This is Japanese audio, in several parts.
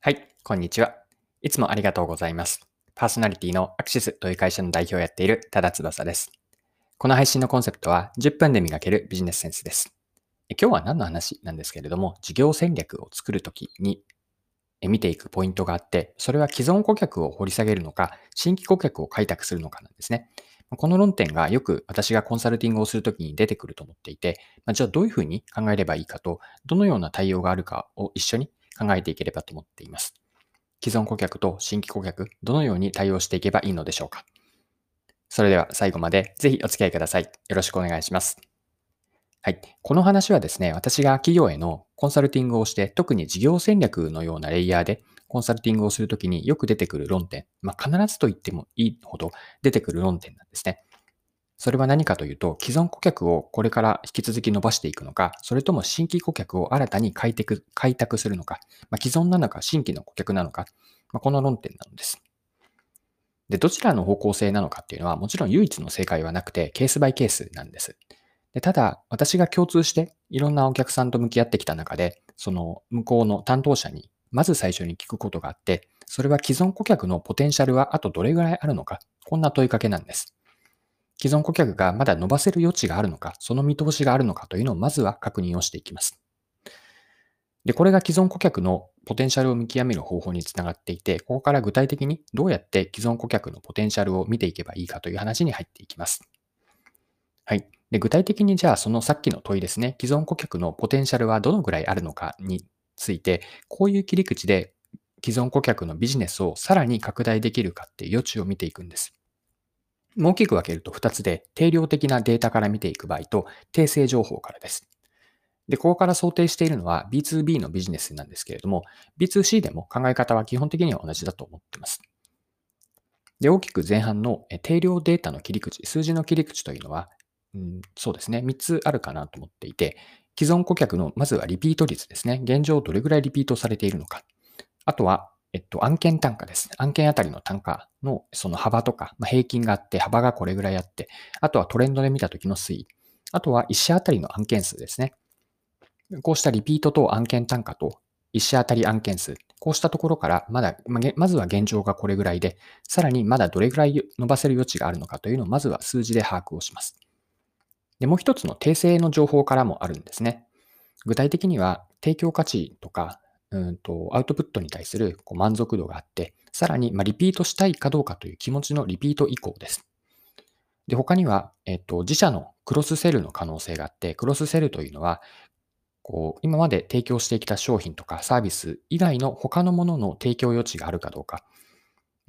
はい、こんにちは。いつもありがとうございます。パーソナリティのアクシスという会社の代表をやっている多田翼です。この配信のコンセプトは10分で磨けるビジネスセンスです。今日は何の話なんですけれども、事業戦略を作るときに見ていくポイントがあって、それは既存顧客を掘り下げるのか、新規顧客を開拓するのかなんですね。この論点がよく私がコンサルティングをするときに出てくると思っていて、じゃあどういうふうに考えればいいかと、どのような対応があるかを一緒に考えていければと思っています。既存顧客と新規顧客、どのように対応していけばいいのでしょうか？それでは最後までぜひお付き合いください。よろしくお願いします。はい。この話はですね、私が企業へのコンサルティングをして、特に事業戦略のようなレイヤーでコンサルティングをするときによく出てくる論点、まあ、必ずと言ってもいいほど出てくる論点なんですね。それは何かというと、既存顧客をこれから引き続き伸ばしていくのか、それとも新規顧客を新たに開拓開拓するのか、まあ、既存なのか新規の顧客なのか、まあ、この論点なのです。で、どちらの方向性なのかっていうのは、もちろん唯一の正解はなくて、ケースバイケースなんです。でただ、私が共通していろんなお客さんと向き合ってきた中で、その向こうの担当者にまず最初に聞くことがあって、それは既存顧客のポテンシャルはあとどれぐらいあるのか、こんな問いかけなんです。既存顧客がまだ伸ばせる余地があるのか、その見通しがあるのかというのをまずは確認をしていきます。で、これが既存顧客のポテンシャルを見極める方法につながっていて、ここから具体的にどうやって既存顧客のポテンシャルを見ていけばいいかという話に入っていきます。はい。で、具体的にじゃあそのさっきの問いですね、既存顧客のポテンシャルはどのぐらいあるのかについて、こういう切り口で既存顧客のビジネスをさらに拡大できるかっていう余地を見ていくんです。大きく分けると2つで、定量的なデータから見ていく場合と、訂正情報からです。で、ここから想定しているのは B2B のビジネスなんですけれども、B2C でも考え方は基本的には同じだと思っています。で、大きく前半の定量データの切り口、数字の切り口というのは、うん、そうですね、3つあるかなと思っていて、既存顧客のまずはリピート率ですね。現状どれぐらいリピートされているのか。あとは、えっと、案件単価です。案件あたりの単価のその幅とか、まあ、平均があって、幅がこれぐらいあって、あとはトレンドで見た時の推移。あとは1社あたりの案件数ですね。こうしたリピートと案件単価と1社あたり案件数。こうしたところから、まだ、まずは現状がこれぐらいで、さらにまだどれぐらい伸ばせる余地があるのかというのを、まずは数字で把握をします。で、もう一つの訂正の情報からもあるんですね。具体的には、提供価値とか、うんとアウトプットに対するこう満足度があって、さらにまリピートしたいかどうかという気持ちのリピート以降です。で、他には、えっと、自社のクロスセルの可能性があって、クロスセルというのは、こう、今まで提供してきた商品とかサービス以外の他のものの提供余地があるかどうか。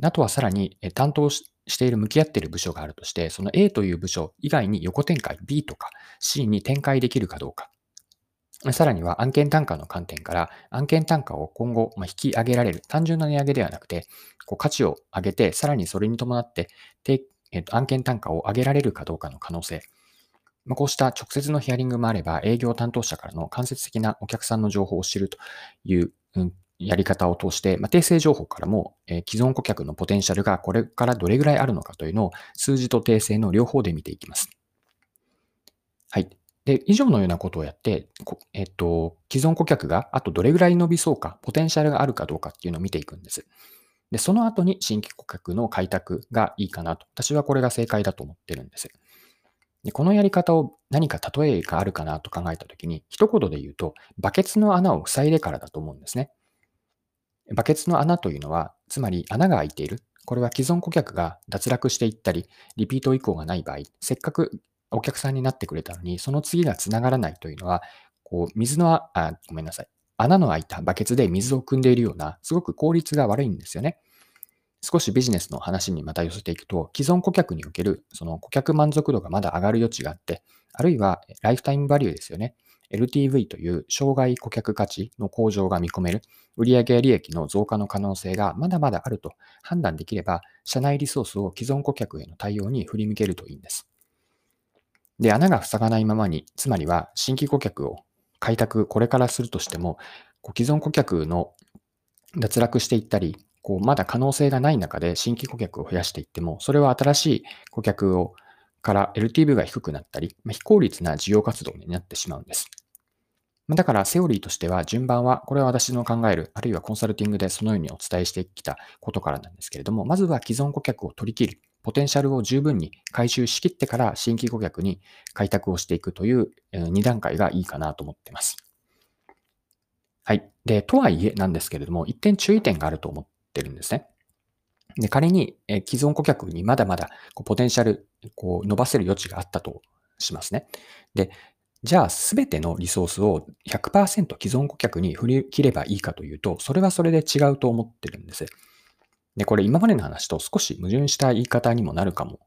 あとはさらに担当している、向き合っている部署があるとして、その A という部署以外に横展開 B とか C に展開できるかどうか。さらには案件単価の観点から案件単価を今後引き上げられる。単純な値上げではなくて、こう価値を上げて、さらにそれに伴って、えっと、案件単価を上げられるかどうかの可能性。まあ、こうした直接のヒアリングもあれば、営業担当者からの間接的なお客さんの情報を知るという、うん、やり方を通して、まあ、訂正情報からも、え、既存顧客のポテンシャルがこれからどれぐらいあるのかというのを数字と訂正の両方で見ていきます。はい。で、以上のようなことをやって、えっと、既存顧客があとどれぐらい伸びそうか、ポテンシャルがあるかどうかっていうのを見ていくんです。で、その後に新規顧客の開拓がいいかなと。私はこれが正解だと思ってるんです。でこのやり方を何か例えがあるかなと考えたときに、一言で言うと、バケツの穴を塞いでからだと思うんですね。バケツの穴というのは、つまり穴が開いている。これは既存顧客が脱落していったり、リピート以降がない場合、せっかくお客さんになってくれたのに、その次がつながらないというのは、こう、水の、あ、ごめんなさい。穴の開いたバケツで水を汲んでいるような、すごく効率が悪いんですよね。少しビジネスの話にまた寄せていくと、既存顧客におけるその顧客満足度がまだ上がる余地があって、あるいはライフタイムバリューですよね。LTV という障害顧客価値の向上が見込める売上利益の増加の可能性がまだまだあると判断できれば、社内リソースを既存顧客への対応に振り向けるといいんです。で、穴が塞がないままに、つまりは新規顧客を開拓これからするとしても、こう既存顧客の脱落していったり、こうまだ可能性がない中で新規顧客を増やしていっても、それは新しい顧客をから LTV が低くなったり、まあ、非効率な事業活動になってしまうんです。だからセオリーとしては順番は、これは私の考える、あるいはコンサルティングでそのようにお伝えしてきたことからなんですけれども、まずは既存顧客を取り切る、ポテンシャルを十分に回収しきってから新規顧客に開拓をしていくという2段階がいいかなと思っています。はい。で、とはいえなんですけれども、一点注意点があると思ってるんですね。で、仮に既存顧客にまだまだこうポテンシャル、こう伸ばせる余地があったとしますね。で、じゃあ、すべてのリソースを100%既存顧客に振り切ればいいかというと、それはそれで違うと思ってるんです。で、これ今までの話と少し矛盾した言い方にもなるかも、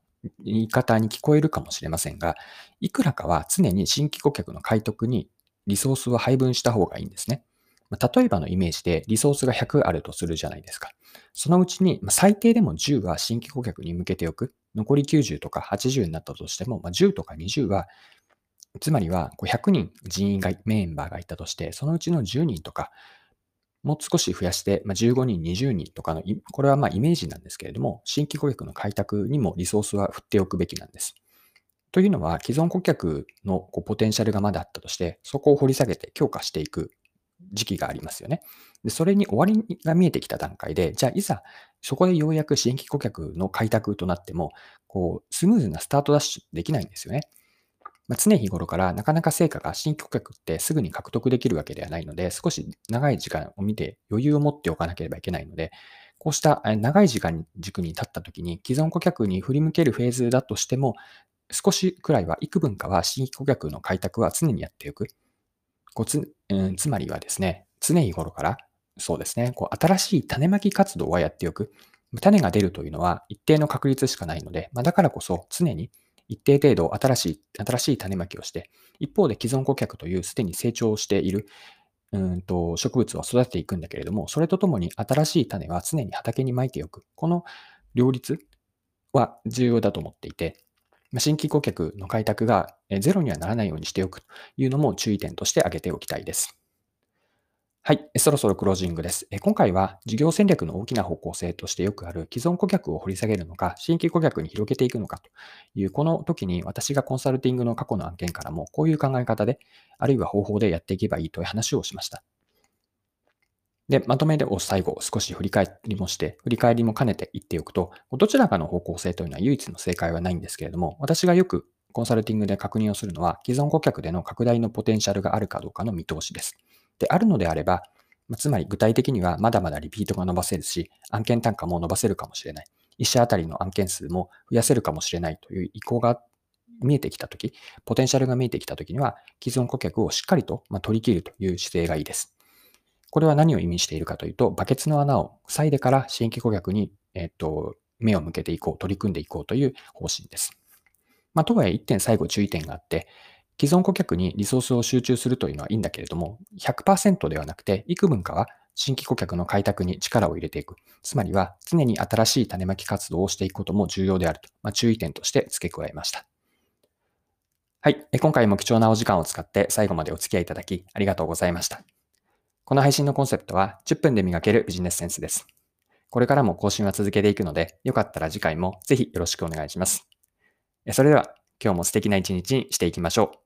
言い方に聞こえるかもしれませんが、いくらかは常に新規顧客の獲得にリソースを配分した方がいいんですね。例えばのイメージでリソースが100あるとするじゃないですか。そのうちに最低でも10は新規顧客に向けておく。残り90とか80になったとしても、10とか20はつまりは、100人人員が、メンバーがいたとして、そのうちの10人とか、もう少し増やして、まあ、15人、20人とかの、これはまあイメージなんですけれども、新規顧客の開拓にもリソースは振っておくべきなんです。というのは、既存顧客のこうポテンシャルがまだあったとして、そこを掘り下げて強化していく時期がありますよね。でそれに終わりが見えてきた段階で、じゃあいざそこでようやく新規顧客の開拓となっても、こうスムーズなスタートダッシュできないんですよね。まあ、常日頃からなかなか成果が新規顧客ってすぐに獲得できるわけではないので、少し長い時間を見て余裕を持っておかなければいけないので、こうした長い時間軸に立った時に既存顧客に振り向けるフェーズだとしても、少しくらいは、幾分かは新規顧客の開拓は常にやっておく。こうつうん、つまりはですね、常日頃から、そうですね、こう新しい種まき活動はやっておく。種が出るというのは一定の確率しかないので、まあ、だからこそ常に一定程度新しい、新しい種まきをして、一方で既存顧客というすでに成長しているうんと植物を育てていくんだけれども、それとともに新しい種は常に畑にまいておく。この両立は重要だと思っていて、新規顧客の開拓がゼロにはならないようにしておくというのも注意点として挙げておきたいです。はい。そろそろクロージングです。今回は事業戦略の大きな方向性としてよくある既存顧客を掘り下げるのか、新規顧客に広げていくのかという、この時に私がコンサルティングの過去の案件からも、こういう考え方で、あるいは方法でやっていけばいいという話をしました。で、まとめでを最後少し振り返りもして、振り返りも兼ねて言っておくと、どちらかの方向性というのは唯一の正解はないんですけれども、私がよくコンサルティングで確認をするのは、既存顧客での拡大のポテンシャルがあるかどうかの見通しです。で、あるのであれば、つまり具体的にはまだまだリピートが伸ばせるし、案件単価も伸ばせるかもしれない。1社あたりの案件数も増やせるかもしれないという意向が見えてきたとき、ポテンシャルが見えてきたときには、既存顧客をしっかりと取り切るという姿勢がいいです。これは何を意味しているかというと、バケツの穴を塞いでから新規顧客に、えっと、目を向けていこう、取り組んでいこうという方針です。まあ、とはいえ、1点最後注意点があって、既存顧客にリソースを集中するというのはいいんだけれども、100%ではなくて、幾分かは新規顧客の開拓に力を入れていく。つまりは、常に新しい種まき活動をしていくことも重要であると、まあ、注意点として付け加えました。はい。今回も貴重なお時間を使って最後までお付き合いいただきありがとうございました。この配信のコンセプトは10分で磨けるビジネスセンスです。これからも更新は続けていくので、よかったら次回もぜひよろしくお願いします。それでは今日も素敵な一日にしていきましょう。